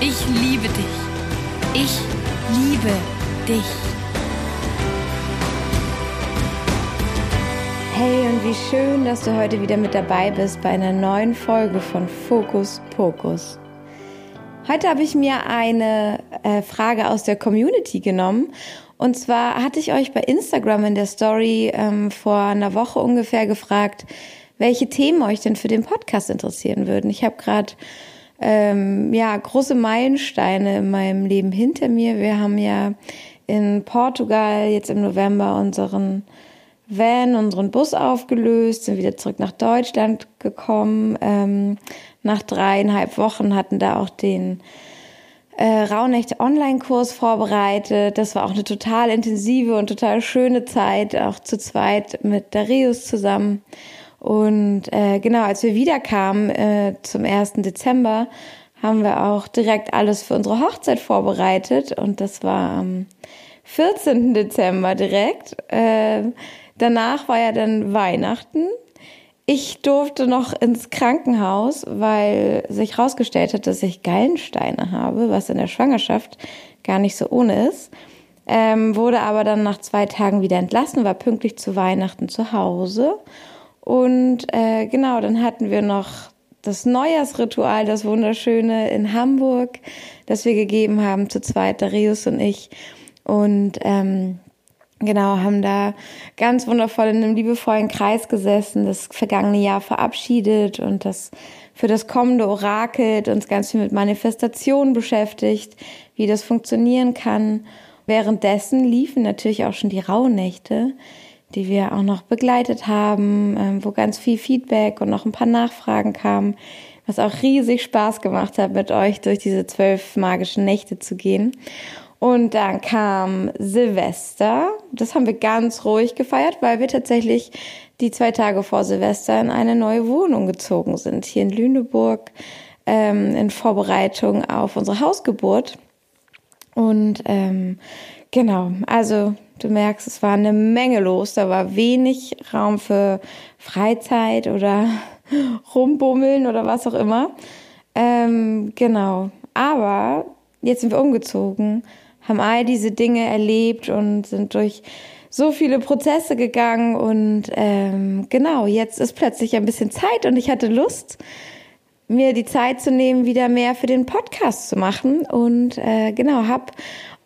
Ich liebe dich. Ich liebe dich. Hey und wie schön, dass du heute wieder mit dabei bist bei einer neuen Folge von Fokus Pokus. Heute habe ich mir eine äh, Frage aus der Community genommen. Und zwar hatte ich euch bei Instagram in der Story ähm, vor einer Woche ungefähr gefragt, welche Themen euch denn für den Podcast interessieren würden. Ich habe gerade ähm, ja große Meilensteine in meinem Leben hinter mir. Wir haben ja in Portugal jetzt im November unseren Van, unseren Bus aufgelöst, sind wieder zurück nach Deutschland gekommen. Ähm, nach dreieinhalb Wochen hatten da auch den äh, Raunecht Online-Kurs vorbereitet. Das war auch eine total intensive und total schöne Zeit, auch zu zweit mit Darius zusammen. Und äh, genau, als wir wiederkamen äh, zum 1. Dezember, haben wir auch direkt alles für unsere Hochzeit vorbereitet. Und das war am 14. Dezember direkt. Äh, Danach war ja dann Weihnachten. Ich durfte noch ins Krankenhaus, weil sich herausgestellt hat, dass ich Gallensteine habe, was in der Schwangerschaft gar nicht so ohne ist. Ähm, wurde aber dann nach zwei Tagen wieder entlassen, war pünktlich zu Weihnachten zu Hause. Und äh, genau, dann hatten wir noch das Neujahrsritual, das wunderschöne in Hamburg, das wir gegeben haben zu zweit, Darius und ich. Und ähm, Genau, haben da ganz wundervoll in einem liebevollen Kreis gesessen, das vergangene Jahr verabschiedet und das für das kommende orakelt, uns ganz viel mit Manifestation beschäftigt, wie das funktionieren kann. Währenddessen liefen natürlich auch schon die Rauhnächte, die wir auch noch begleitet haben, ähm, wo ganz viel Feedback und noch ein paar Nachfragen kamen, was auch riesig Spaß gemacht hat, mit euch durch diese zwölf magischen Nächte zu gehen. Und dann kam Silvester. Das haben wir ganz ruhig gefeiert, weil wir tatsächlich die zwei Tage vor Silvester in eine neue Wohnung gezogen sind, hier in Lüneburg, ähm, in Vorbereitung auf unsere Hausgeburt. Und ähm, genau, also du merkst, es war eine Menge los. Da war wenig Raum für Freizeit oder rumbummeln oder was auch immer. Ähm, genau, aber jetzt sind wir umgezogen haben all diese Dinge erlebt und sind durch so viele Prozesse gegangen und ähm, genau, jetzt ist plötzlich ein bisschen Zeit und ich hatte Lust, mir die Zeit zu nehmen, wieder mehr für den Podcast zu machen und äh, genau, hab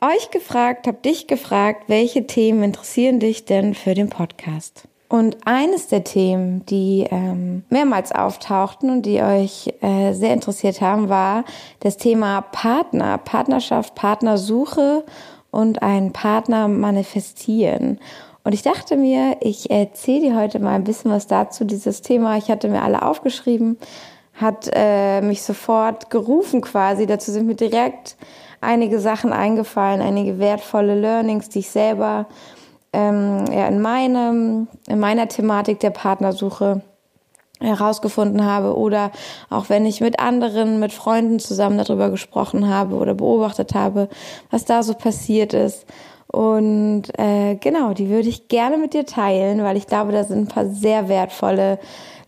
euch gefragt, hab dich gefragt, welche Themen interessieren dich denn für den Podcast? Und eines der Themen, die ähm, mehrmals auftauchten und die euch äh, sehr interessiert haben, war das Thema Partner, Partnerschaft, Partnersuche und einen Partner manifestieren. Und ich dachte mir, ich erzähle dir heute mal ein bisschen was dazu, dieses Thema. Ich hatte mir alle aufgeschrieben, hat äh, mich sofort gerufen quasi. Dazu sind mir direkt einige Sachen eingefallen, einige wertvolle Learnings, die ich selber ähm, ja, in, meinem, in meiner Thematik der Partnersuche herausgefunden habe oder auch wenn ich mit anderen, mit Freunden zusammen darüber gesprochen habe oder beobachtet habe, was da so passiert ist. Und äh, genau, die würde ich gerne mit dir teilen, weil ich glaube, da sind ein paar sehr wertvolle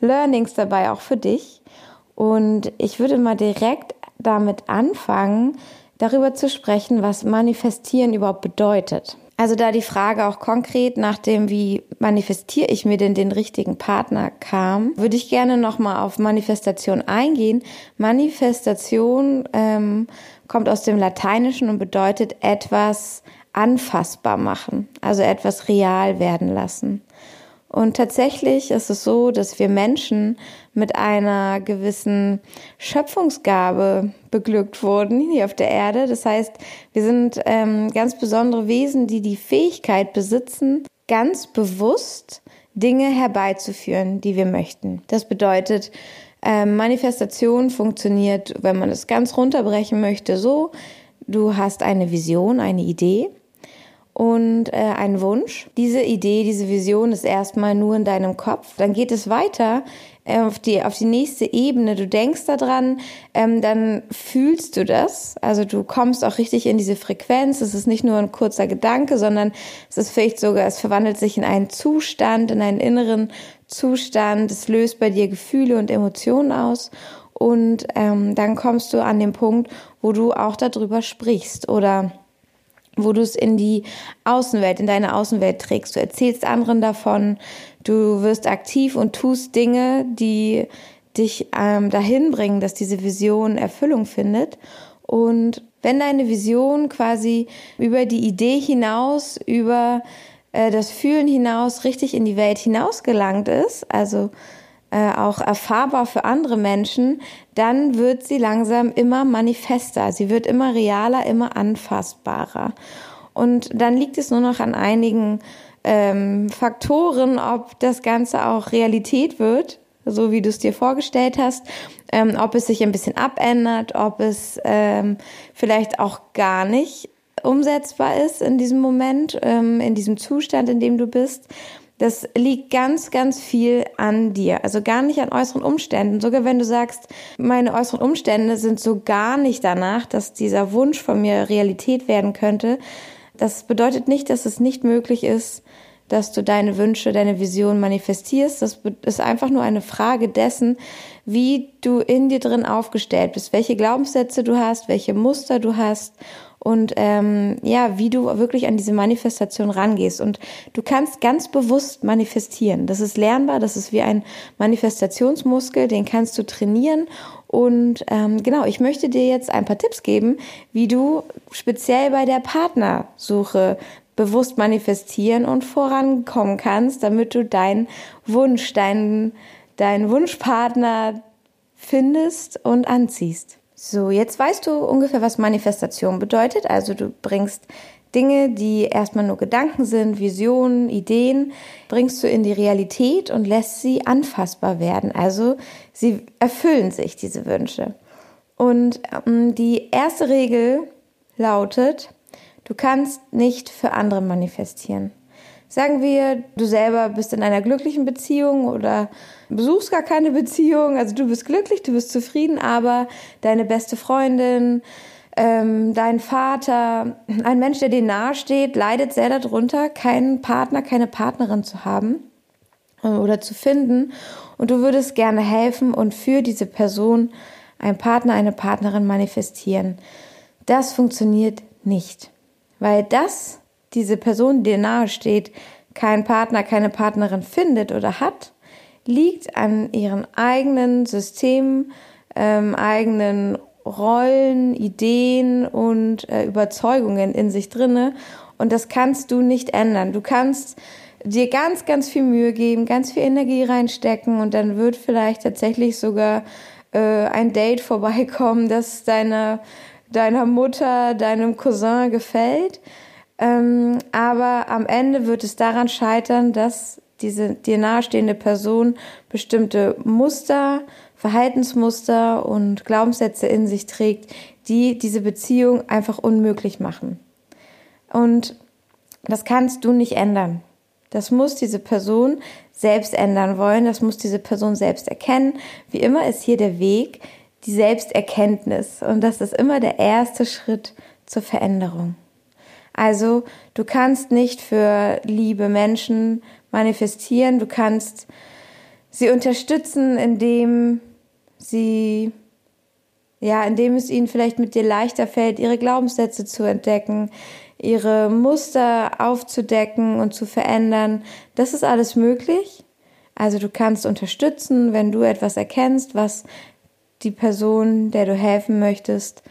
Learnings dabei, auch für dich. Und ich würde mal direkt damit anfangen, darüber zu sprechen, was manifestieren überhaupt bedeutet. Also da die Frage auch konkret nach dem, wie manifestiere ich mir denn den richtigen Partner kam, würde ich gerne nochmal auf Manifestation eingehen. Manifestation ähm, kommt aus dem Lateinischen und bedeutet etwas anfassbar machen, also etwas real werden lassen. Und tatsächlich ist es so, dass wir Menschen mit einer gewissen Schöpfungsgabe beglückt wurden hier auf der Erde. Das heißt, wir sind ähm, ganz besondere Wesen, die die Fähigkeit besitzen, ganz bewusst Dinge herbeizuführen, die wir möchten. Das bedeutet, Ähm, Manifestation funktioniert, wenn man es ganz runterbrechen möchte, so, du hast eine Vision, eine Idee und äh, einen Wunsch. Diese Idee, diese Vision ist erstmal nur in deinem Kopf. Dann geht es weiter äh, auf die auf die nächste Ebene. Du denkst daran, ähm, dann fühlst du das. Also du kommst auch richtig in diese Frequenz. Es ist nicht nur ein kurzer Gedanke, sondern es ist vielleicht sogar, es verwandelt sich in einen Zustand, in einen inneren Zustand. Es löst bei dir Gefühle und Emotionen aus. Und ähm, dann kommst du an den Punkt, wo du auch darüber sprichst oder wo du es in die Außenwelt, in deine Außenwelt trägst. Du erzählst anderen davon, du wirst aktiv und tust Dinge, die dich ähm, dahin bringen, dass diese Vision Erfüllung findet. Und wenn deine Vision quasi über die Idee hinaus, über äh, das Fühlen hinaus richtig in die Welt hinaus gelangt ist, also äh, auch erfahrbar für andere Menschen, dann wird sie langsam immer manifester. Sie wird immer realer, immer anfassbarer. Und dann liegt es nur noch an einigen ähm, Faktoren, ob das Ganze auch Realität wird, so wie du es dir vorgestellt hast, ähm, ob es sich ein bisschen abändert, ob es ähm, vielleicht auch gar nicht umsetzbar ist in diesem Moment, ähm, in diesem Zustand, in dem du bist. Das liegt ganz, ganz viel an dir. Also gar nicht an äußeren Umständen. Sogar wenn du sagst, meine äußeren Umstände sind so gar nicht danach, dass dieser Wunsch von mir Realität werden könnte. Das bedeutet nicht, dass es nicht möglich ist, dass du deine Wünsche, deine Vision manifestierst. Das ist einfach nur eine Frage dessen, wie du in dir drin aufgestellt bist, welche Glaubenssätze du hast, welche Muster du hast und ähm, ja, wie du wirklich an diese Manifestation rangehst. Und du kannst ganz bewusst manifestieren. Das ist lernbar, das ist wie ein Manifestationsmuskel, den kannst du trainieren. Und ähm, genau, ich möchte dir jetzt ein paar Tipps geben, wie du speziell bei der Partnersuche bewusst manifestieren und vorankommen kannst, damit du deinen Wunsch, deinen, deinen Wunschpartner findest und anziehst. So, jetzt weißt du ungefähr, was Manifestation bedeutet. Also du bringst Dinge, die erstmal nur Gedanken sind, Visionen, Ideen, bringst du in die Realität und lässt sie anfassbar werden. Also sie erfüllen sich, diese Wünsche. Und ähm, die erste Regel lautet, du kannst nicht für andere manifestieren. Sagen wir, du selber bist in einer glücklichen Beziehung oder besuchst gar keine Beziehung, also du bist glücklich, du bist zufrieden, aber deine beste Freundin, ähm, dein Vater, ein Mensch, der dir nahe steht, leidet sehr darunter, keinen Partner, keine Partnerin zu haben äh, oder zu finden. Und du würdest gerne helfen und für diese Person einen Partner, eine Partnerin manifestieren. Das funktioniert nicht, weil das diese Person, die dir nahe steht, keinen Partner, keine Partnerin findet oder hat, liegt an ihren eigenen Systemen, ähm, eigenen Rollen, Ideen und äh, Überzeugungen in sich drinne. Und das kannst du nicht ändern. Du kannst dir ganz, ganz viel Mühe geben, ganz viel Energie reinstecken und dann wird vielleicht tatsächlich sogar äh, ein Date vorbeikommen, das deiner, deiner Mutter, deinem Cousin gefällt. Ähm, aber am Ende wird es daran scheitern, dass diese dir nahestehende Person bestimmte Muster, Verhaltensmuster und Glaubenssätze in sich trägt, die diese Beziehung einfach unmöglich machen. Und das kannst du nicht ändern. Das muss diese Person selbst ändern wollen, das muss diese Person selbst erkennen. Wie immer ist hier der Weg die Selbsterkenntnis und das ist immer der erste Schritt zur Veränderung. Also du kannst nicht für liebe Menschen manifestieren, du kannst sie unterstützen, indem sie ja, indem es ihnen vielleicht mit dir leichter fällt, ihre Glaubenssätze zu entdecken, ihre Muster aufzudecken und zu verändern. Das ist alles möglich. Also du kannst unterstützen, wenn du etwas erkennst, was die Person, der du helfen möchtest,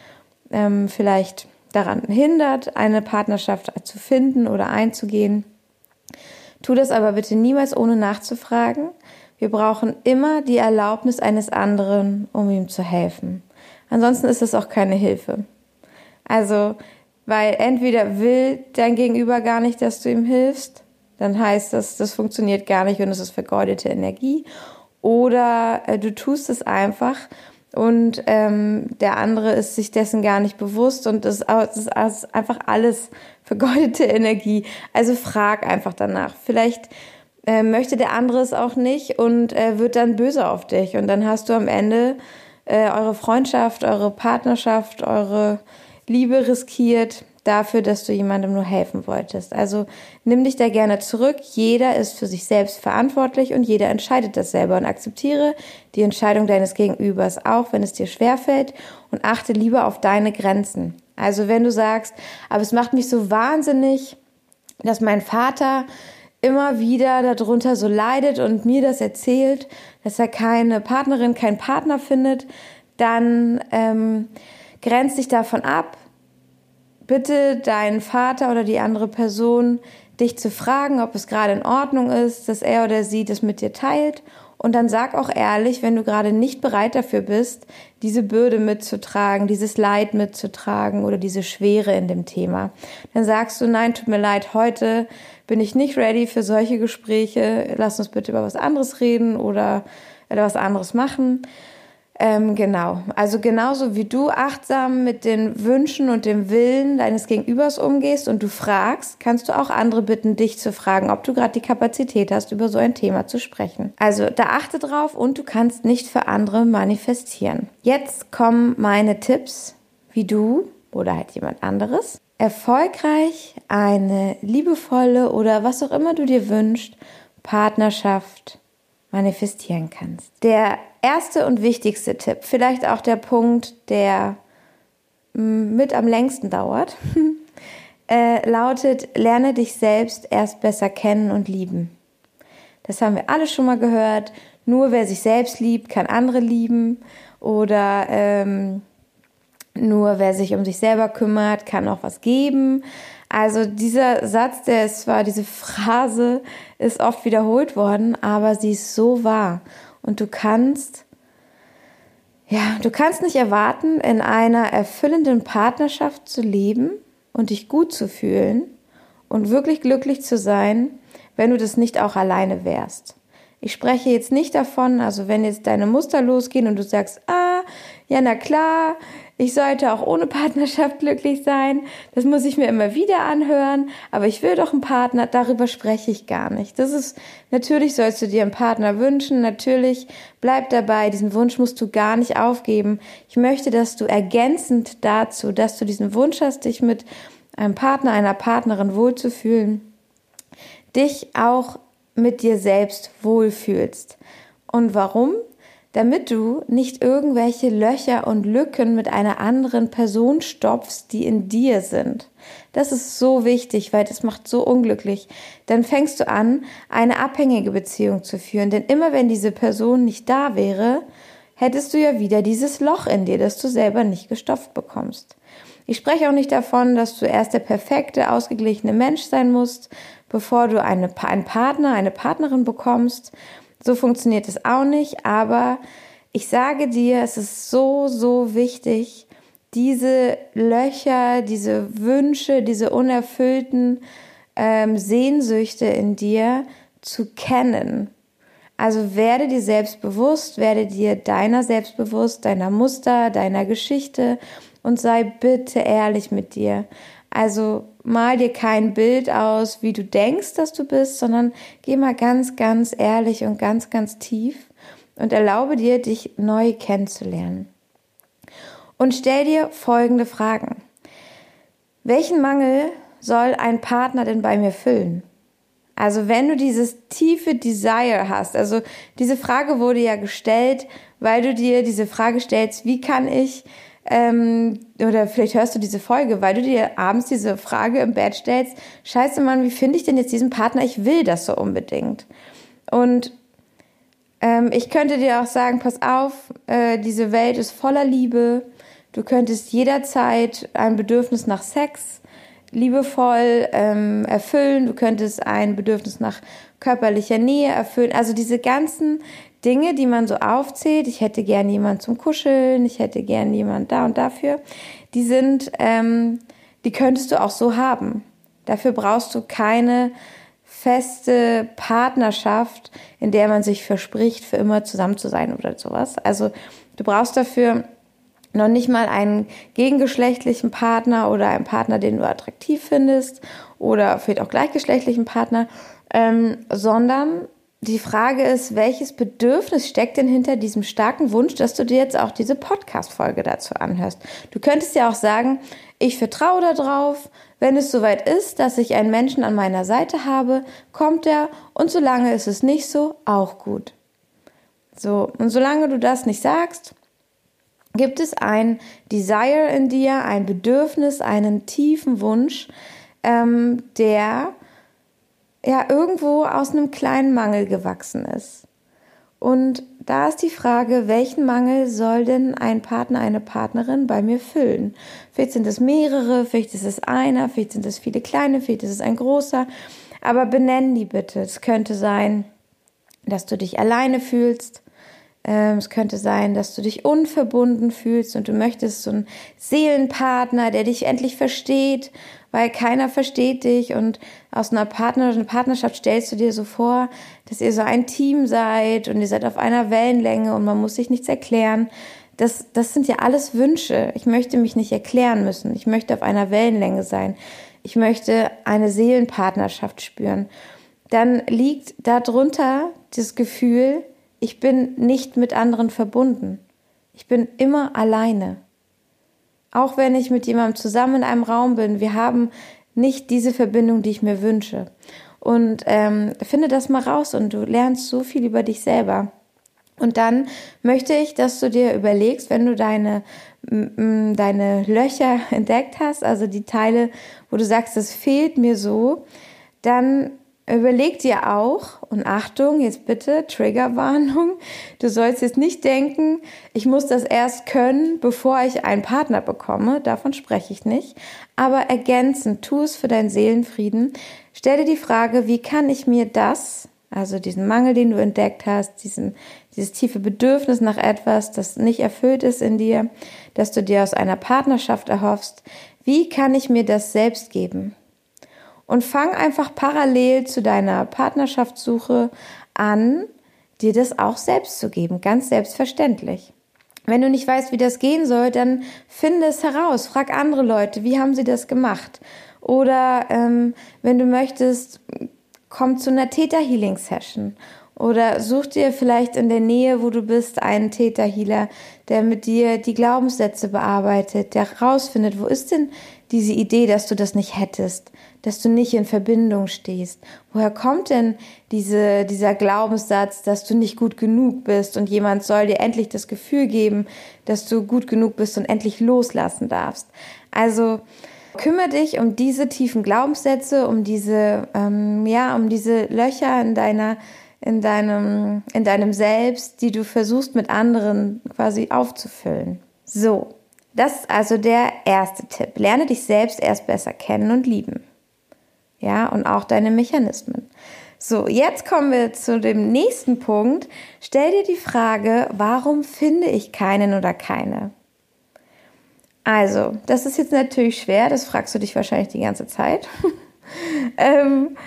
ähm, vielleicht daran hindert, eine Partnerschaft zu finden oder einzugehen. Tu das aber bitte niemals ohne nachzufragen. Wir brauchen immer die Erlaubnis eines anderen, um ihm zu helfen. Ansonsten ist es auch keine Hilfe. Also, weil entweder will dein Gegenüber gar nicht, dass du ihm hilfst, dann heißt das, das funktioniert gar nicht und es ist vergeudete Energie. oder äh, du tust es einfach und ähm, der andere ist sich dessen gar nicht bewusst und es ist, ist einfach alles vergeudete Energie. Also frag einfach danach. Vielleicht äh, möchte der andere es auch nicht und äh, wird dann böse auf dich und dann hast du am Ende äh, eure Freundschaft, eure Partnerschaft, eure Liebe riskiert dafür, dass du jemandem nur helfen wolltest. Also nimm dich da gerne zurück. Jeder ist für sich selbst verantwortlich und jeder entscheidet das selber und akzeptiere die Entscheidung deines Gegenübers, auch wenn es dir schwerfällt und achte lieber auf deine Grenzen. Also wenn du sagst, aber es macht mich so wahnsinnig, dass mein Vater immer wieder darunter so leidet und mir das erzählt, dass er keine Partnerin, keinen Partner findet, dann ähm, grenzt dich davon ab, bitte deinen Vater oder die andere Person, dich zu fragen, ob es gerade in Ordnung ist, dass er oder sie das mit dir teilt. Und dann sag auch ehrlich, wenn du gerade nicht bereit dafür bist, diese Bürde mitzutragen, dieses Leid mitzutragen oder diese Schwere in dem Thema. Dann sagst du, nein, tut mir leid, heute bin ich nicht ready für solche Gespräche. Lass uns bitte über was anderes reden oder, oder was anderes machen. Ähm, genau. Also genauso wie du achtsam mit den Wünschen und dem Willen deines Gegenübers umgehst und du fragst, kannst du auch andere bitten, dich zu fragen, ob du gerade die Kapazität hast, über so ein Thema zu sprechen. Also da achte drauf und du kannst nicht für andere manifestieren. Jetzt kommen meine Tipps, wie du oder halt jemand anderes erfolgreich eine liebevolle oder was auch immer du dir wünschst, Partnerschaft manifestieren kannst. Der erste und wichtigste Tipp, vielleicht auch der Punkt, der mm, mit am längsten dauert, äh, lautet, lerne dich selbst erst besser kennen und lieben. Das haben wir alle schon mal gehört. Nur wer sich selbst liebt, kann andere lieben. Oder ähm, nur wer sich um sich selber kümmert, kann auch was geben. Also dieser Satz, der ist zwar, diese Phrase ist oft wiederholt worden, aber sie ist so wahr. Und du kannst, ja, du kannst nicht erwarten, in einer erfüllenden Partnerschaft zu leben und dich gut zu fühlen und wirklich glücklich zu sein, wenn du das nicht auch alleine wärst. Ich spreche jetzt nicht davon, also wenn jetzt deine Muster losgehen und du sagst, ah, ja, na klar, ich sollte auch ohne Partnerschaft glücklich sein. Das muss ich mir immer wieder anhören. Aber ich will doch einen Partner. Darüber spreche ich gar nicht. Das ist, natürlich sollst du dir einen Partner wünschen. Natürlich bleib dabei. Diesen Wunsch musst du gar nicht aufgeben. Ich möchte, dass du ergänzend dazu, dass du diesen Wunsch hast, dich mit einem Partner, einer Partnerin wohlzufühlen, dich auch mit dir selbst wohlfühlst. Und warum? Damit du nicht irgendwelche Löcher und Lücken mit einer anderen Person stopfst, die in dir sind. Das ist so wichtig, weil das macht so unglücklich. Dann fängst du an, eine abhängige Beziehung zu führen, denn immer wenn diese Person nicht da wäre, hättest du ja wieder dieses Loch in dir, das du selber nicht gestopft bekommst. Ich spreche auch nicht davon, dass du erst der perfekte, ausgeglichene Mensch sein musst, bevor du eine, einen Partner, eine Partnerin bekommst so funktioniert es auch nicht, aber ich sage dir, es ist so, so wichtig, diese Löcher, diese Wünsche, diese unerfüllten ähm, Sehnsüchte in dir zu kennen. Also werde dir selbst bewusst, werde dir deiner selbst bewusst, deiner Muster, deiner Geschichte und sei bitte ehrlich mit dir. Also mal dir kein Bild aus, wie du denkst, dass du bist, sondern geh mal ganz, ganz ehrlich und ganz, ganz tief und erlaube dir, dich neu kennenzulernen. Und stell dir folgende Fragen. Welchen Mangel soll ein Partner denn bei mir füllen? Also wenn du dieses tiefe Desire hast, also diese Frage wurde ja gestellt, weil du dir diese Frage stellst, wie kann ich ähm, oder vielleicht hörst du diese Folge, weil du dir abends diese Frage im Bett stellst, scheiße Mann, wie finde ich denn jetzt diesen Partner? Ich will das so unbedingt. Und ähm, ich könnte dir auch sagen, pass auf, äh, diese Welt ist voller Liebe. Du könntest jederzeit ein Bedürfnis nach Sex liebevoll ähm, erfüllen. Du könntest ein Bedürfnis nach körperlicher Nähe erfüllen. Also diese ganzen Dinge, die man so aufzählt, ich hätte gern jemand zum Kuscheln, ich hätte gern jemand da und dafür, die sind, ähm, die könntest du auch so haben. Dafür brauchst du keine feste Partnerschaft, in der man sich verspricht, für immer zusammen zu sein oder sowas. Also du brauchst dafür noch nicht mal einen gegengeschlechtlichen Partner oder einen Partner, den du attraktiv findest oder vielleicht auch gleichgeschlechtlichen Partner, ähm, sondern die Frage ist, welches Bedürfnis steckt denn hinter diesem starken Wunsch, dass du dir jetzt auch diese Podcast-Folge dazu anhörst? Du könntest ja auch sagen, ich vertraue darauf, wenn es soweit ist, dass ich einen Menschen an meiner Seite habe, kommt er und solange ist es nicht so, auch gut. So, und solange du das nicht sagst, gibt es ein Desire in dir, ein Bedürfnis, einen tiefen Wunsch, ähm, der ja irgendwo aus einem kleinen Mangel gewachsen ist. Und da ist die Frage, welchen Mangel soll denn ein Partner, eine Partnerin bei mir füllen? Vielleicht sind es mehrere, vielleicht ist es einer, vielleicht sind es viele kleine, vielleicht ist es ein großer. Aber benennen die bitte. Es könnte sein, dass du dich alleine fühlst. Ähm, es könnte sein, dass du dich unverbunden fühlst und du möchtest so einen Seelenpartner, der dich endlich versteht, weil keiner versteht dich und aus einer Partner einer Partnerschaft stellst du dir so vor, dass ihr so ein Team seid und ihr seid auf einer Wellenlänge und man muss sich nichts erklären. Das, das sind ja alles Wünsche. Ich möchte mich nicht erklären müssen. Ich möchte auf einer Wellenlänge sein. Ich möchte eine Seelenpartnerschaft spüren. Dann liegt darunter das Gefühl, ich bin nicht mit anderen verbunden. Ich bin immer alleine. Auch wenn ich mit jemandem zusammen in einem Raum bin, wir haben nicht diese Verbindung, die ich mir wünsche. Und ähm, finde das mal raus und du lernst so viel über dich selber. Und dann möchte ich, dass du dir überlegst, wenn du deine, deine Löcher entdeckt hast, also die Teile, wo du sagst, das fehlt mir so, dann Überleg dir auch, und Achtung, jetzt bitte, Triggerwarnung, du sollst jetzt nicht denken, ich muss das erst können, bevor ich einen Partner bekomme, davon spreche ich nicht, aber ergänzend, tu es für deinen Seelenfrieden, stell dir die Frage, wie kann ich mir das, also diesen Mangel, den du entdeckt hast, diesen, dieses tiefe Bedürfnis nach etwas, das nicht erfüllt ist in dir, dass du dir aus einer Partnerschaft erhoffst, wie kann ich mir das selbst geben? Und fang einfach parallel zu deiner Partnerschaftssuche an, dir das auch selbst zu geben, ganz selbstverständlich. Wenn du nicht weißt, wie das gehen soll, dann finde es heraus, frag andere Leute, wie haben sie das gemacht? Oder ähm, wenn du möchtest, komm zu einer Täter-Healing-Session oder such dir vielleicht in der Nähe, wo du bist, einen Täter-Healer, der mit dir die Glaubenssätze bearbeitet, der rausfindet, wo ist denn diese Idee, dass du das nicht hättest, dass du nicht in Verbindung stehst? Woher kommt denn diese, dieser Glaubenssatz, dass du nicht gut genug bist und jemand soll dir endlich das Gefühl geben, dass du gut genug bist und endlich loslassen darfst? Also kümmere dich um diese tiefen Glaubenssätze, um diese, ähm, ja, um diese Löcher in deiner in deinem, in deinem Selbst, die du versuchst mit anderen quasi aufzufüllen. So, das ist also der erste Tipp. Lerne dich selbst erst besser kennen und lieben ja, und auch deine Mechanismen. So, jetzt kommen wir zu dem nächsten Punkt. Stell dir die Frage, warum finde ich keinen oder keine? Also, das ist jetzt natürlich schwer, das fragst du dich wahrscheinlich die ganze Zeit. ähm,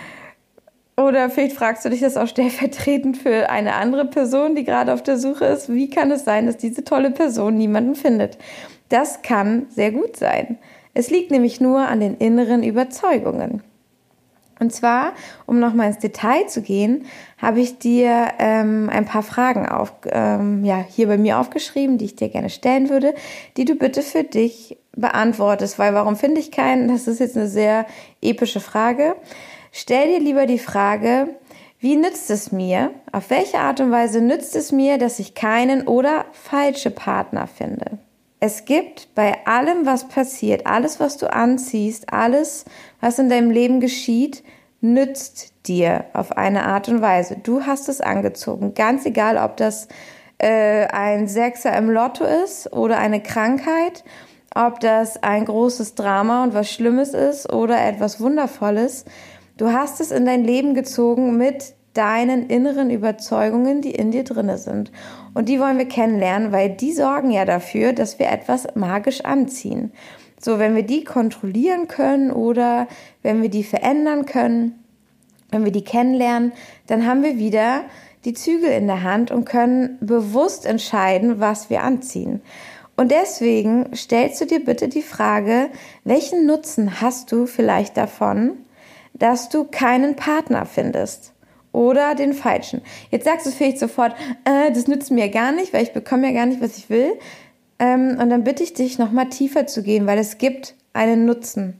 oder vielleicht fragst du dich das auch stellvertretend für eine andere Person, die gerade auf der Suche ist. Wie kann es sein, dass diese tolle Person niemanden findet? Das kann sehr gut sein. Es liegt nämlich nur an den inneren Überzeugungen. Und zwar, um nochmal ins Detail zu gehen, habe ich dir ähm, ein paar Fragen auf, ähm, ja, hier bei mir aufgeschrieben, die ich dir gerne stellen würde, die du bitte für dich beantwortest. Weil warum finde ich keinen? Das ist jetzt eine sehr epische Frage. Stell dir lieber die Frage, wie nützt es mir? Auf welche Art und Weise nützt es mir, dass ich keinen oder falsche Partner finde? Es gibt bei allem, was passiert, alles, was du anziehst, alles, was in deinem Leben geschieht, nützt dir auf eine Art und Weise. Du hast es angezogen, ganz egal, ob das äh, ein Sechser im Lotto ist oder eine Krankheit, ob das ein großes Drama und was Schlimmes ist oder etwas Wundervolles. Du hast es in dein Leben gezogen mit deinen inneren Überzeugungen, die in dir drinne sind. Und die wollen wir kennenlernen, weil die sorgen ja dafür, dass wir etwas magisch anziehen. So, wenn wir die kontrollieren können oder wenn wir die verändern können, wenn wir die kennenlernen, dann haben wir wieder die Zügel in der Hand und können bewusst entscheiden, was wir anziehen. Und deswegen stellst du dir bitte die Frage, welchen Nutzen hast du vielleicht davon, dass du keinen Partner findest? Oder den falschen. Jetzt sagst du vielleicht sofort, äh, das nützt mir gar nicht, weil ich bekomme ja gar nicht, was ich will. Ähm, und dann bitte ich dich, nochmal tiefer zu gehen, weil es gibt einen Nutzen.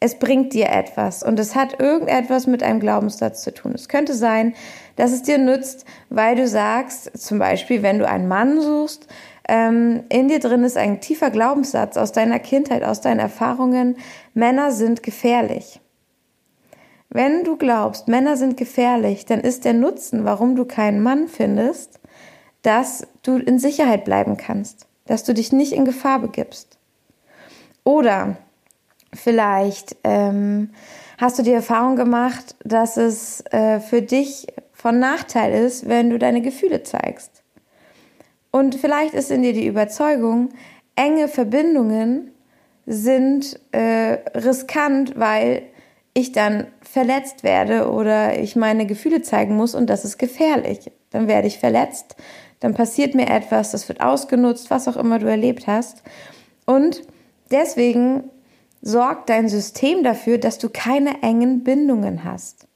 Es bringt dir etwas und es hat irgendetwas mit einem Glaubenssatz zu tun. Es könnte sein, dass es dir nützt, weil du sagst, zum Beispiel, wenn du einen Mann suchst, ähm, in dir drin ist ein tiefer Glaubenssatz aus deiner Kindheit, aus deinen Erfahrungen, Männer sind gefährlich. Wenn du glaubst, Männer sind gefährlich, dann ist der Nutzen, warum du keinen Mann findest, dass du in Sicherheit bleiben kannst, dass du dich nicht in Gefahr begibst. Oder vielleicht ähm, hast du die Erfahrung gemacht, dass es äh, für dich von Nachteil ist, wenn du deine Gefühle zeigst. Und vielleicht ist in dir die Überzeugung, enge Verbindungen sind äh, riskant, weil ich dann verletzt werde oder ich meine Gefühle zeigen muss und das ist gefährlich. Dann werde ich verletzt, dann passiert mir etwas, das wird ausgenutzt, was auch immer du erlebt hast. Und deswegen sorgt dein System dafür, dass du keine engen Bindungen hast.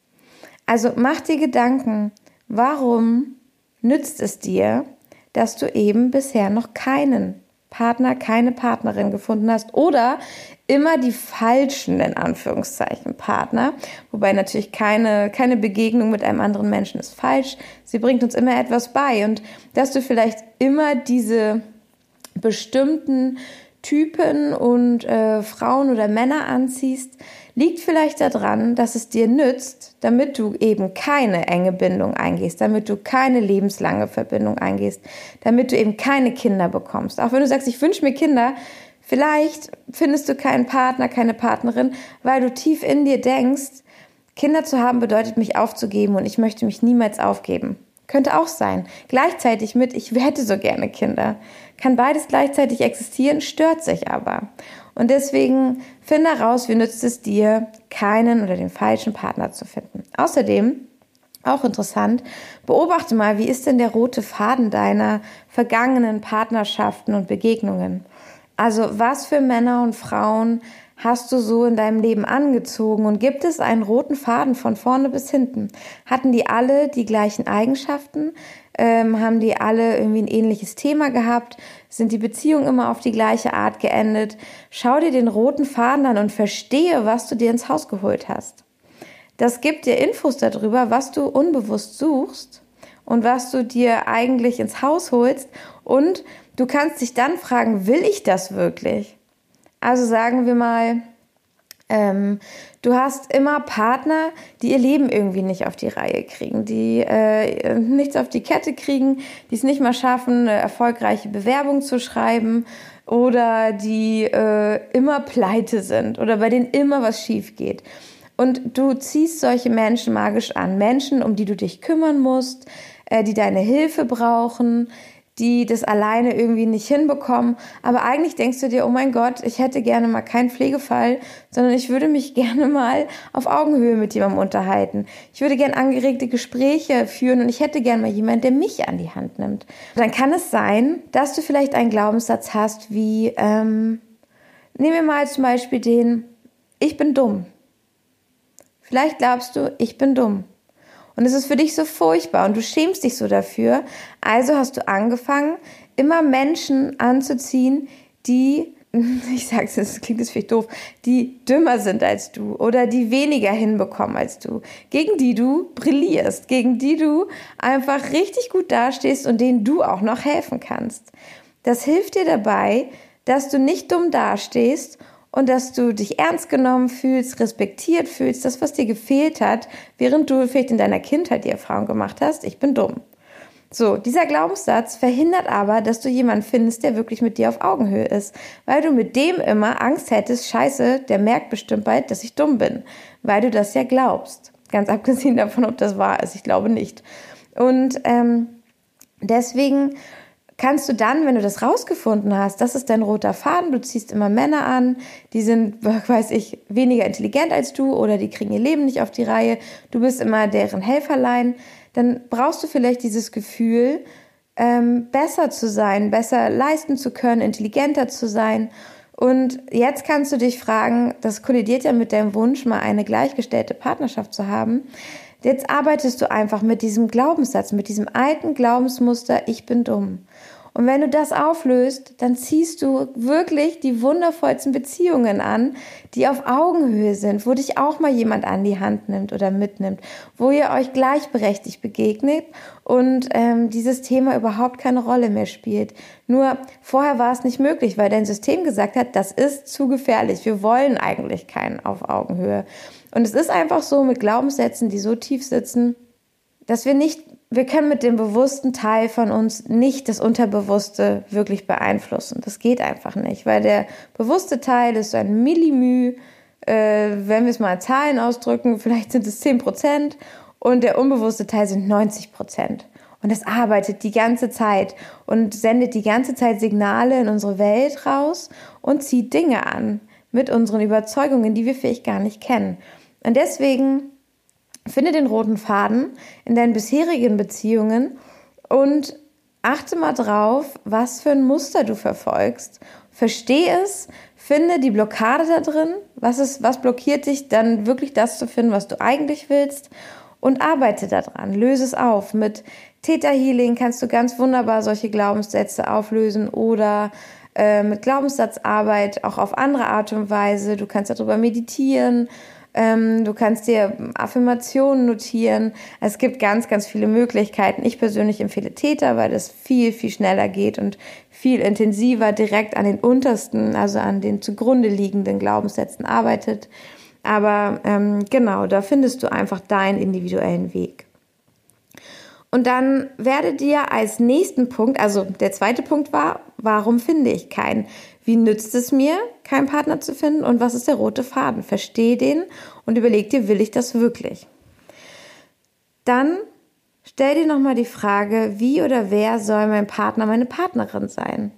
Also mach dir Gedanken, warum nützt es dir, dass du eben bisher noch keinen Partner, keine Partnerin gefunden hast oder immer die falschen, in Anführungszeichen, Partner. Wobei natürlich keine, keine Begegnung mit einem anderen Menschen ist falsch. Sie bringt uns immer etwas bei und dass du vielleicht immer diese bestimmten Typen und äh, Frauen oder Männer anziehst, liegt vielleicht daran, dass es dir nützt, damit du eben keine enge Bindung eingehst, damit du keine lebenslange Verbindung eingehst, damit du eben keine Kinder bekommst. Auch wenn du sagst, ich wünsche mir Kinder, vielleicht findest du keinen Partner, keine Partnerin, weil du tief in dir denkst, Kinder zu haben bedeutet mich aufzugeben und ich möchte mich niemals aufgeben. Könnte auch sein. Gleichzeitig mit, ich hätte so gerne Kinder. Kann beides gleichzeitig existieren, stört sich aber. Und deswegen finde heraus, wie nützt es dir, keinen oder den falschen Partner zu finden. Außerdem, auch interessant, beobachte mal, wie ist denn der rote Faden deiner vergangenen Partnerschaften und Begegnungen? Also was für Männer und Frauen hast du so in deinem Leben angezogen und gibt es einen roten Faden von vorne bis hinten? Hatten die alle die gleichen Eigenschaften? Ähm, haben die alle irgendwie ein ähnliches Thema gehabt? Sind die Beziehungen immer auf die gleiche Art geendet? Schau dir den roten Faden an und verstehe, was du dir ins Haus geholt hast. Das gibt dir Infos darüber, was du unbewusst suchst und was du dir eigentlich ins Haus holst und du kannst dich dann fragen, will ich das wirklich? Also sagen wir mal, ähm, du hast immer Partner, die ihr Leben irgendwie nicht auf die Reihe kriegen, die äh, nichts auf die Kette kriegen, die es nicht mal schaffen, eine erfolgreiche Bewerbung zu schreiben oder die äh, immer pleite sind oder bei denen immer was schief geht. Und du ziehst solche Menschen magisch an. Menschen, um die du dich kümmern musst, äh, die deine Hilfe brauchen, die das alleine irgendwie nicht hinbekommen. Aber eigentlich denkst du dir, oh mein Gott, ich hätte gerne mal keinen Pflegefall, sondern ich würde mich gerne mal auf Augenhöhe mit jemandem unterhalten. Ich würde gerne angeregte Gespräche führen und ich hätte gerne mal jemanden, der mich an die Hand nimmt. Dann kann es sein, dass du vielleicht einen Glaubenssatz hast wie, ähm, nehmen wir mal zum Beispiel den, ich bin dumm. Vielleicht glaubst du, ich bin dumm. Und es ist für dich so furchtbar und du schämst dich so dafür. Also hast du angefangen, immer Menschen anzuziehen, die, ich sag's, das klingt jetzt vielleicht doof, die dümmer sind als du oder die weniger hinbekommen als du, gegen die du brillierst, gegen die du einfach richtig gut dastehst und denen du auch noch helfen kannst. Das hilft dir dabei, dass du nicht dumm dastehst und dass du dich ernst genommen fühlst, respektiert fühlst, das, was dir gefehlt hat, während du vielleicht in deiner Kindheit die Erfahrung gemacht hast, ich bin dumm. So, dieser Glaubenssatz verhindert aber, dass du jemanden findest, der wirklich mit dir auf Augenhöhe ist, weil du mit dem immer Angst hättest, scheiße, der merkt bestimmt bald, dass ich dumm bin, weil du das ja glaubst. Ganz abgesehen davon, ob das wahr ist, ich glaube nicht. Und ähm, deswegen kannst du dann, wenn du das rausgefunden hast, das ist dein roter Faden, du ziehst immer Männer an, die sind, weiß ich, weniger intelligent als du oder die kriegen ihr Leben nicht auf die Reihe, du bist immer deren Helferlein, dann brauchst du vielleicht dieses Gefühl, ähm, besser zu sein, besser leisten zu können, intelligenter zu sein. Und jetzt kannst du dich fragen, das kollidiert ja mit deinem Wunsch, mal eine gleichgestellte Partnerschaft zu haben. Jetzt arbeitest du einfach mit diesem Glaubenssatz, mit diesem alten Glaubensmuster, ich bin dumm. Und wenn du das auflöst, dann ziehst du wirklich die wundervollsten Beziehungen an, die auf Augenhöhe sind, wo dich auch mal jemand an die Hand nimmt oder mitnimmt, wo ihr euch gleichberechtigt begegnet und ähm, dieses Thema überhaupt keine Rolle mehr spielt. Nur vorher war es nicht möglich, weil dein System gesagt hat, das ist zu gefährlich. Wir wollen eigentlich keinen auf Augenhöhe. Und es ist einfach so mit Glaubenssätzen, die so tief sitzen, dass wir nicht wir können mit dem bewussten Teil von uns nicht das Unterbewusste wirklich beeinflussen. Das geht einfach nicht, weil der bewusste Teil ist so ein Millimü, äh, wenn wir es mal in Zahlen ausdrücken, vielleicht sind es 10 Prozent und der unbewusste Teil sind 90 Prozent. Und es arbeitet die ganze Zeit und sendet die ganze Zeit Signale in unsere Welt raus und zieht Dinge an mit unseren Überzeugungen, die wir vielleicht gar nicht kennen. Und deswegen Finde den roten Faden in deinen bisherigen Beziehungen und achte mal drauf, was für ein Muster du verfolgst. Verstehe es, finde die Blockade da drin, was, ist, was blockiert dich, dann wirklich das zu finden, was du eigentlich willst und arbeite daran, löse es auf. Mit Theta Healing kannst du ganz wunderbar solche Glaubenssätze auflösen oder äh, mit Glaubenssatzarbeit auch auf andere Art und Weise. Du kannst darüber meditieren ähm, du kannst dir Affirmationen notieren. Es gibt ganz, ganz viele Möglichkeiten. Ich persönlich empfehle Täter, weil das viel, viel schneller geht und viel intensiver direkt an den untersten, also an den zugrunde liegenden Glaubenssätzen arbeitet. Aber ähm, genau, da findest du einfach deinen individuellen Weg. Und dann werde dir als nächsten Punkt, also der zweite Punkt war, warum finde ich keinen? Wie nützt es mir, keinen Partner zu finden? Und was ist der rote Faden? Versteh den und überleg dir, will ich das wirklich? Dann stell dir nochmal die Frage, wie oder wer soll mein Partner, meine Partnerin sein?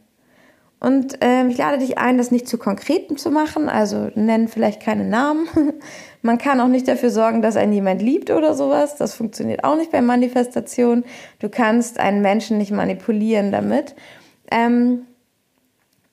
Und ähm, ich lade dich ein, das nicht zu konkret zu machen, also nenn vielleicht keine Namen. Man kann auch nicht dafür sorgen, dass einen jemand liebt oder sowas. Das funktioniert auch nicht bei Manifestation. Du kannst einen Menschen nicht manipulieren damit. Ähm,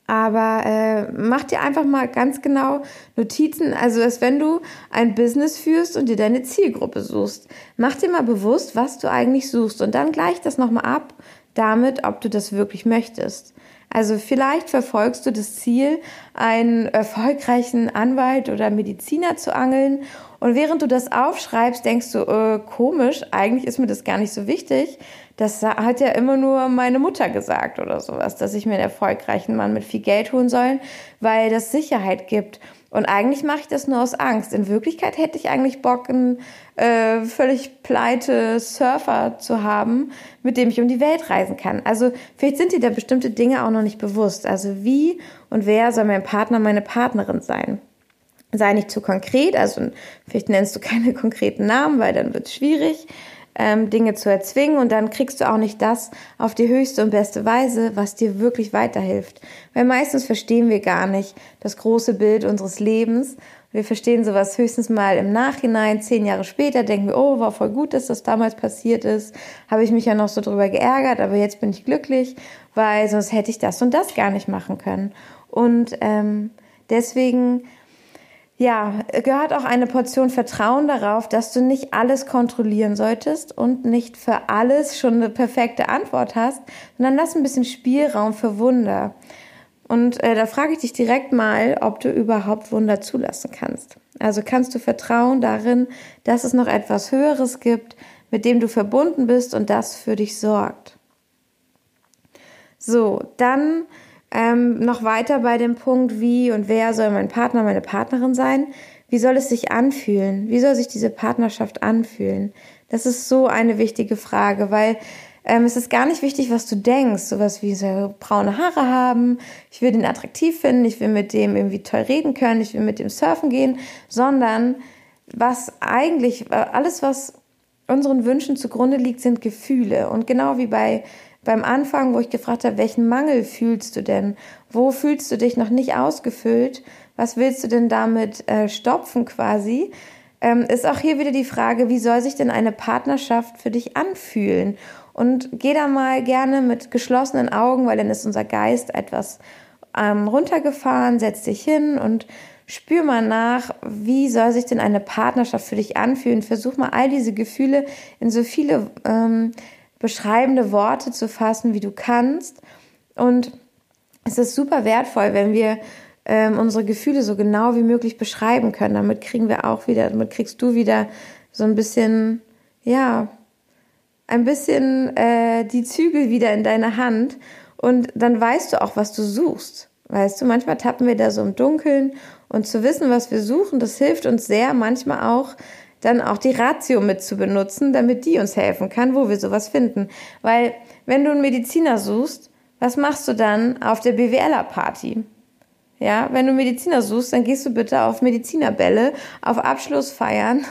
aber äh, mach dir einfach mal ganz genau Notizen, also als wenn du ein Business führst und dir deine Zielgruppe suchst. Mach dir mal bewusst, was du eigentlich suchst und dann gleich das nochmal ab damit, ob du das wirklich möchtest. Also vielleicht verfolgst du das Ziel, einen erfolgreichen Anwalt oder Mediziner zu angeln und während du das aufschreibst, denkst du, äh, komisch, eigentlich ist mir das gar nicht so wichtig. Das hat ja immer nur meine Mutter gesagt oder sowas, dass ich mir einen erfolgreichen Mann mit viel Geld holen soll, weil das Sicherheit gibt. Und eigentlich mache ich das nur aus Angst. In Wirklichkeit hätte ich eigentlich Bock, einen äh, völlig pleite Surfer zu haben, mit dem ich um die Welt reisen kann. Also vielleicht sind dir da bestimmte Dinge auch noch nicht bewusst. Also wie und wer soll mein Partner, meine Partnerin sein? sei nicht zu konkret, also vielleicht nennst du keine konkreten Namen, weil dann wird es schwierig, ähm, Dinge zu erzwingen und dann kriegst du auch nicht das auf die höchste und beste Weise, was dir wirklich weiterhilft. Weil meistens verstehen wir gar nicht das große Bild unseres Lebens. Wir verstehen sowas höchstens mal im Nachhinein, zehn Jahre später, denken wir, oh, war voll gut, dass das damals passiert ist. Habe ich mich ja noch so drüber geärgert, aber jetzt bin ich glücklich, weil sonst hätte ich das und das gar nicht machen können. Und ähm, deswegen ja, gehört auch eine Portion Vertrauen darauf, dass du nicht alles kontrollieren solltest und nicht für alles schon eine perfekte Antwort hast, sondern lass ein bisschen Spielraum für Wunder. Und äh, da frage ich dich direkt mal, ob du überhaupt Wunder zulassen kannst. Also kannst du vertrauen darin, dass es noch etwas Höheres gibt, mit dem du verbunden bist und das für dich sorgt. So, dann ähm, noch weiter bei dem Punkt, wie und wer soll mein Partner, meine Partnerin sein? Wie soll es sich anfühlen? Wie soll sich diese Partnerschaft anfühlen? Das ist so eine wichtige Frage, weil ähm, es ist gar nicht wichtig, was du denkst. Sowas wie so braune Haare haben, ich will den attraktiv finden, ich will mit dem irgendwie toll reden können, ich will mit dem surfen gehen, sondern was eigentlich, alles, was unseren Wünschen zugrunde liegt, sind Gefühle. Und genau wie bei beim Anfang, wo ich gefragt habe, welchen Mangel fühlst du denn? Wo fühlst du dich noch nicht ausgefüllt? Was willst du denn damit äh, stopfen quasi? Ähm, ist auch hier wieder die Frage, wie soll sich denn eine Partnerschaft für dich anfühlen? Und geh da mal gerne mit geschlossenen Augen, weil dann ist unser Geist etwas ähm, runtergefahren, setz dich hin und spür mal nach, wie soll sich denn eine Partnerschaft für dich anfühlen. Versuch mal all diese Gefühle in so viele ähm, beschreibende Worte zu fassen, wie du kannst. Und es ist super wertvoll, wenn wir ähm, unsere Gefühle so genau wie möglich beschreiben können. Damit kriegen wir auch wieder, damit kriegst du wieder so ein bisschen, ja, ein bisschen äh, die Zügel wieder in deine Hand und dann weißt du auch, was du suchst. Weißt du, manchmal tappen wir da so im Dunkeln und zu wissen, was wir suchen, das hilft uns sehr, manchmal auch dann auch die Ratio mit zu benutzen, damit die uns helfen kann, wo wir sowas finden. Weil wenn du einen Mediziner suchst, was machst du dann auf der BWLer-Party? Ja, wenn du Mediziner suchst, dann gehst du bitte auf Medizinerbälle, auf Abschlussfeiern.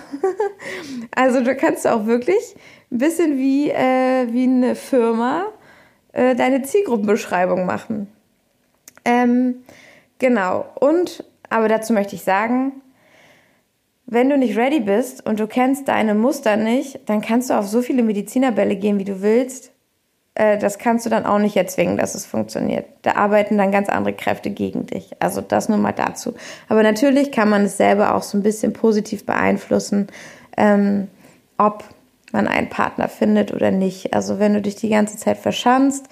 also du kannst auch wirklich ein bisschen wie, äh, wie eine Firma äh, deine Zielgruppenbeschreibung machen. Ähm, genau. Und, aber dazu möchte ich sagen, wenn du nicht ready bist und du kennst deine Muster nicht, dann kannst du auf so viele Medizinerbälle gehen, wie du willst. Äh, das kannst du dann auch nicht erzwingen, dass es funktioniert. Da arbeiten dann ganz andere Kräfte gegen dich. Also das nur mal dazu. Aber natürlich kann man es selber auch so ein bisschen positiv beeinflussen, ähm, ob man einen Partner findet oder nicht. Also wenn du dich die ganze Zeit verschanzt,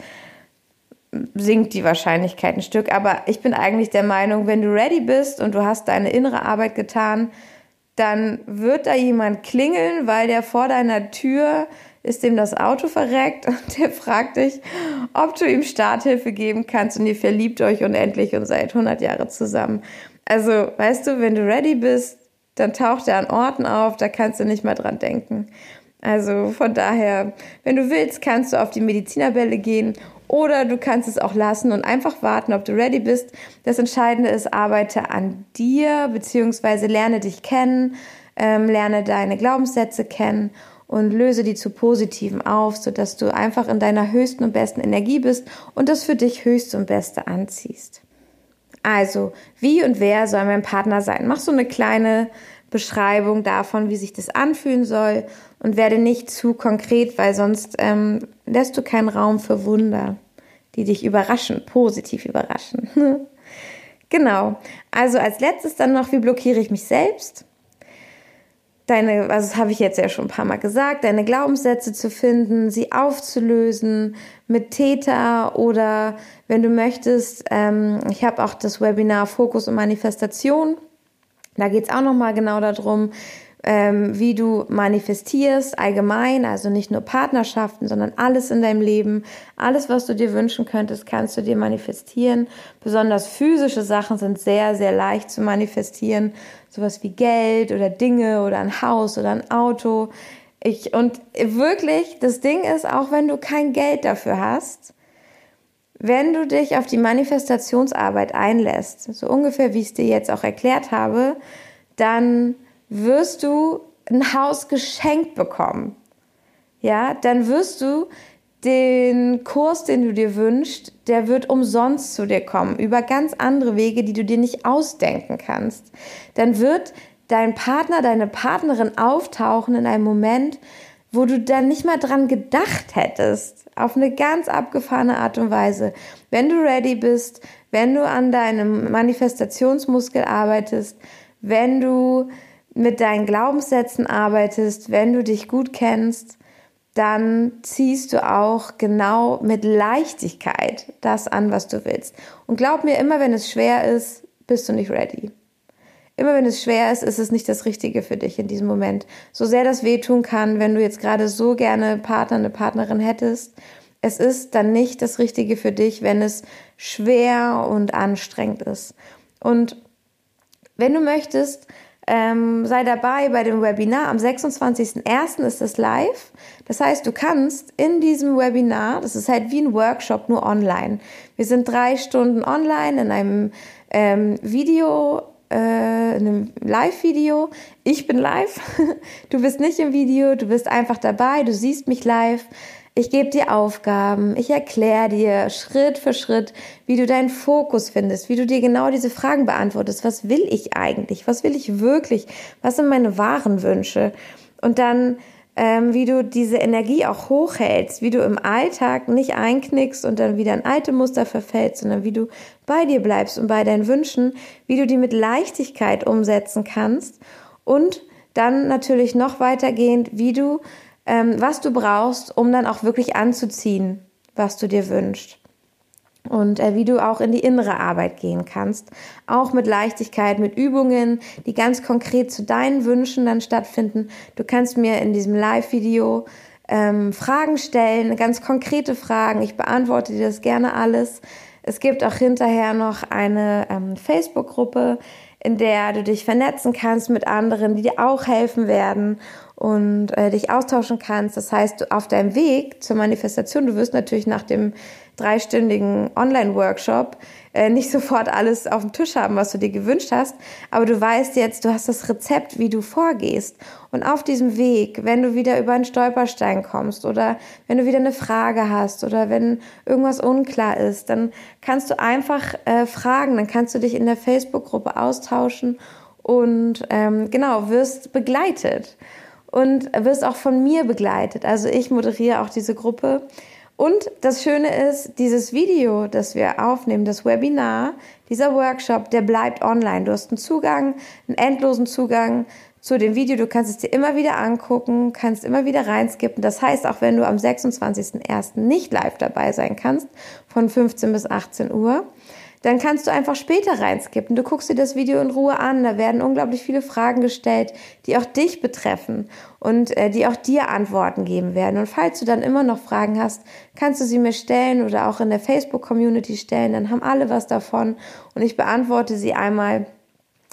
sinkt die Wahrscheinlichkeit ein Stück. Aber ich bin eigentlich der Meinung, wenn du ready bist und du hast deine innere Arbeit getan, dann wird da jemand klingeln, weil der vor deiner Tür ist dem das Auto verreckt und der fragt dich, ob du ihm Starthilfe geben kannst und ihr verliebt euch unendlich und seid 100 Jahre zusammen. Also, weißt du, wenn du ready bist, dann taucht er an Orten auf, da kannst du nicht mal dran denken. Also von daher, wenn du willst, kannst du auf die Medizinerbälle gehen oder du kannst es auch lassen und einfach warten, ob du ready bist. Das Entscheidende ist, arbeite an dir beziehungsweise lerne dich kennen, ähm, lerne deine Glaubenssätze kennen und löse die zu positiven auf, sodass du einfach in deiner höchsten und besten Energie bist und das für dich höchste und beste anziehst. Also, wie und wer soll mein Partner sein? Mach so eine kleine Beschreibung davon, wie sich das anfühlen soll und werde nicht zu konkret, weil sonst ähm, lässt du keinen Raum für Wunder, die dich überraschen, positiv überraschen. genau. Also als letztes dann noch, wie blockiere ich mich selbst? Deine, also das habe ich jetzt ja schon ein paar Mal gesagt, deine Glaubenssätze zu finden, sie aufzulösen mit Täter oder wenn du möchtest, ähm, ich habe auch das Webinar Fokus und Manifestation. Da geht es auch nochmal genau darum, ähm, wie du manifestierst, allgemein, also nicht nur Partnerschaften, sondern alles in deinem Leben, alles, was du dir wünschen könntest, kannst du dir manifestieren. Besonders physische Sachen sind sehr, sehr leicht zu manifestieren, sowas wie Geld oder Dinge oder ein Haus oder ein Auto. Ich, und wirklich, das Ding ist, auch wenn du kein Geld dafür hast, wenn du dich auf die Manifestationsarbeit einlässt, so ungefähr wie ich es dir jetzt auch erklärt habe, dann wirst du ein Haus geschenkt bekommen. Ja, dann wirst du den Kurs, den du dir wünschst, der wird umsonst zu dir kommen, über ganz andere Wege, die du dir nicht ausdenken kannst. Dann wird dein Partner, deine Partnerin auftauchen in einem Moment, wo du dann nicht mal dran gedacht hättest, auf eine ganz abgefahrene Art und Weise. Wenn du ready bist, wenn du an deinem Manifestationsmuskel arbeitest, wenn du mit deinen Glaubenssätzen arbeitest, wenn du dich gut kennst, dann ziehst du auch genau mit Leichtigkeit das an, was du willst. Und glaub mir, immer wenn es schwer ist, bist du nicht ready. Immer wenn es schwer ist, ist es nicht das Richtige für dich in diesem Moment. So sehr das wehtun kann, wenn du jetzt gerade so gerne Partner, eine Partnerin hättest, es ist dann nicht das Richtige für dich, wenn es schwer und anstrengend ist. Und wenn du möchtest, ähm, sei dabei bei dem Webinar. Am 26.01. ist es live. Das heißt, du kannst in diesem Webinar, das ist halt wie ein Workshop, nur online. Wir sind drei Stunden online in einem ähm, Video, äh, einem Live-Video. Ich bin live. Du bist nicht im Video, du bist einfach dabei, du siehst mich live. Ich gebe dir Aufgaben, ich erkläre dir Schritt für Schritt, wie du deinen Fokus findest, wie du dir genau diese Fragen beantwortest. Was will ich eigentlich? Was will ich wirklich? Was sind meine wahren Wünsche? Und dann ähm, wie du diese Energie auch hochhältst, wie du im Alltag nicht einknickst und dann wieder in alte Muster verfällst, sondern wie du bei dir bleibst und bei deinen Wünschen, wie du die mit Leichtigkeit umsetzen kannst und dann natürlich noch weitergehend, wie du, ähm, was du brauchst, um dann auch wirklich anzuziehen, was du dir wünschst und äh, wie du auch in die innere Arbeit gehen kannst. Auch mit Leichtigkeit, mit Übungen, die ganz konkret zu deinen Wünschen dann stattfinden. Du kannst mir in diesem Live-Video ähm, Fragen stellen, ganz konkrete Fragen. Ich beantworte dir das gerne alles. Es gibt auch hinterher noch eine ähm, Facebook-Gruppe, in der du dich vernetzen kannst mit anderen, die dir auch helfen werden und äh, dich austauschen kannst. Das heißt, auf deinem Weg zur Manifestation, du wirst natürlich nach dem dreistündigen Online-Workshop äh, nicht sofort alles auf dem Tisch haben, was du dir gewünscht hast, aber du weißt jetzt, du hast das Rezept, wie du vorgehst. Und auf diesem Weg, wenn du wieder über einen Stolperstein kommst oder wenn du wieder eine Frage hast oder wenn irgendwas unklar ist, dann kannst du einfach äh, fragen, dann kannst du dich in der Facebook-Gruppe austauschen und ähm, genau, wirst begleitet und wirst auch von mir begleitet. Also ich moderiere auch diese Gruppe und das Schöne ist, dieses Video, das wir aufnehmen, das Webinar, dieser Workshop, der bleibt online. Du hast einen Zugang, einen endlosen Zugang zu dem Video. Du kannst es dir immer wieder angucken, kannst immer wieder reinskippen. Das heißt, auch wenn du am 26.01. nicht live dabei sein kannst, von 15 bis 18 Uhr, dann kannst du einfach später reinskippen. Du guckst dir das Video in Ruhe an. Da werden unglaublich viele Fragen gestellt, die auch dich betreffen und äh, die auch dir Antworten geben werden. Und falls du dann immer noch Fragen hast, kannst du sie mir stellen oder auch in der Facebook-Community stellen. Dann haben alle was davon und ich beantworte sie einmal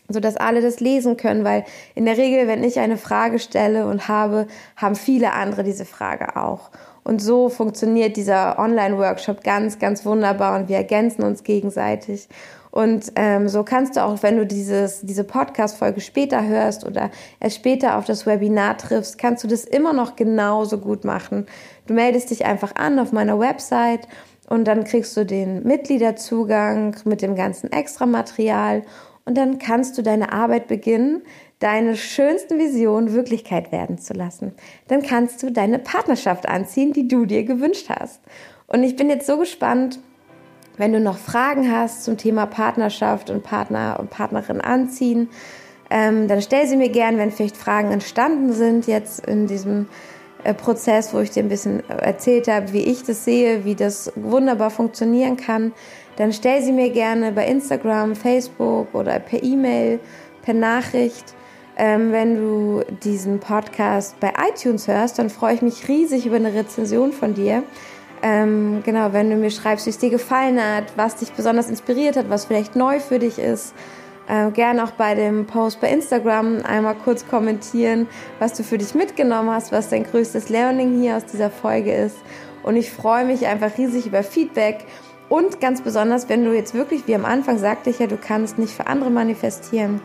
so dass alle das lesen können, weil in der Regel, wenn ich eine Frage stelle und habe, haben viele andere diese Frage auch. Und so funktioniert dieser Online-Workshop ganz, ganz wunderbar und wir ergänzen uns gegenseitig. Und ähm, so kannst du auch, wenn du dieses, diese Podcast-Folge später hörst oder erst später auf das Webinar triffst, kannst du das immer noch genauso gut machen. Du meldest dich einfach an auf meiner Website und dann kriegst du den Mitgliederzugang mit dem ganzen Extramaterial und dann kannst du deine Arbeit beginnen, deine schönsten Visionen Wirklichkeit werden zu lassen. Dann kannst du deine Partnerschaft anziehen, die du dir gewünscht hast. Und ich bin jetzt so gespannt, wenn du noch Fragen hast zum Thema Partnerschaft und Partner und Partnerin anziehen, ähm, dann stell sie mir gern, wenn vielleicht Fragen entstanden sind jetzt in diesem äh, Prozess, wo ich dir ein bisschen erzählt habe, wie ich das sehe, wie das wunderbar funktionieren kann, dann stell sie mir gerne bei Instagram, Facebook oder per E-Mail, per Nachricht. Ähm, wenn du diesen Podcast bei iTunes hörst, dann freue ich mich riesig über eine Rezension von dir. Ähm, genau, wenn du mir schreibst, wie es dir gefallen hat, was dich besonders inspiriert hat, was vielleicht neu für dich ist. Äh, gerne auch bei dem Post bei Instagram einmal kurz kommentieren, was du für dich mitgenommen hast, was dein größtes Learning hier aus dieser Folge ist. Und ich freue mich einfach riesig über Feedback. Und ganz besonders, wenn du jetzt wirklich, wie am Anfang sagte ich ja, du kannst nicht für andere manifestieren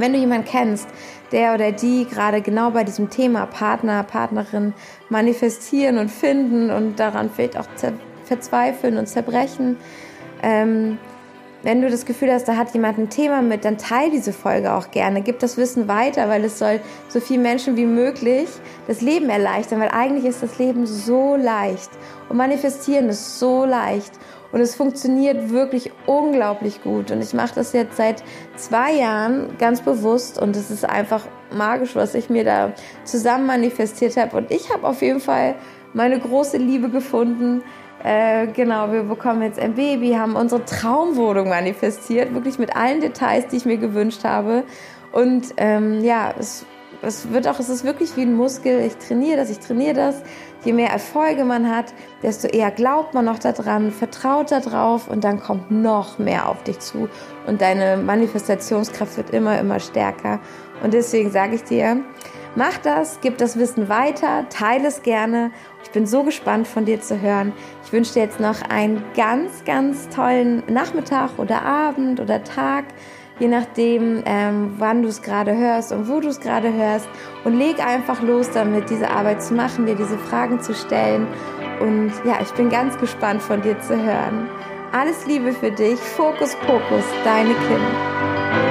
wenn du jemanden kennst, der oder die gerade genau bei diesem Thema Partner, Partnerin manifestieren und finden und daran vielleicht auch verzweifeln und zerbrechen, ähm, wenn du das Gefühl hast, da hat jemand ein Thema mit, dann teile diese Folge auch gerne. Gib das Wissen weiter, weil es soll so vielen Menschen wie möglich das Leben erleichtern, weil eigentlich ist das Leben so leicht und manifestieren ist so leicht. Und es funktioniert wirklich unglaublich gut. Und ich mache das jetzt seit zwei Jahren ganz bewusst. Und es ist einfach magisch, was ich mir da zusammen manifestiert habe. Und ich habe auf jeden Fall meine große Liebe gefunden. Äh, genau, wir bekommen jetzt ein Baby, haben unsere Traumwohnung manifestiert, wirklich mit allen Details, die ich mir gewünscht habe. Und ähm, ja, es, es wird auch, es ist wirklich wie ein Muskel. Ich trainiere das, ich trainiere das. Je mehr Erfolge man hat, desto eher glaubt man noch daran, vertraut darauf und dann kommt noch mehr auf dich zu und deine Manifestationskraft wird immer, immer stärker. Und deswegen sage ich dir, mach das, gib das Wissen weiter, teile es gerne. Ich bin so gespannt von dir zu hören. Ich wünsche dir jetzt noch einen ganz, ganz tollen Nachmittag oder Abend oder Tag je nachdem, ähm, wann du es gerade hörst und wo du es gerade hörst. Und leg einfach los damit, diese Arbeit zu machen, dir diese Fragen zu stellen. Und ja, ich bin ganz gespannt von dir zu hören. Alles Liebe für dich. Fokus, Fokus, deine Kim.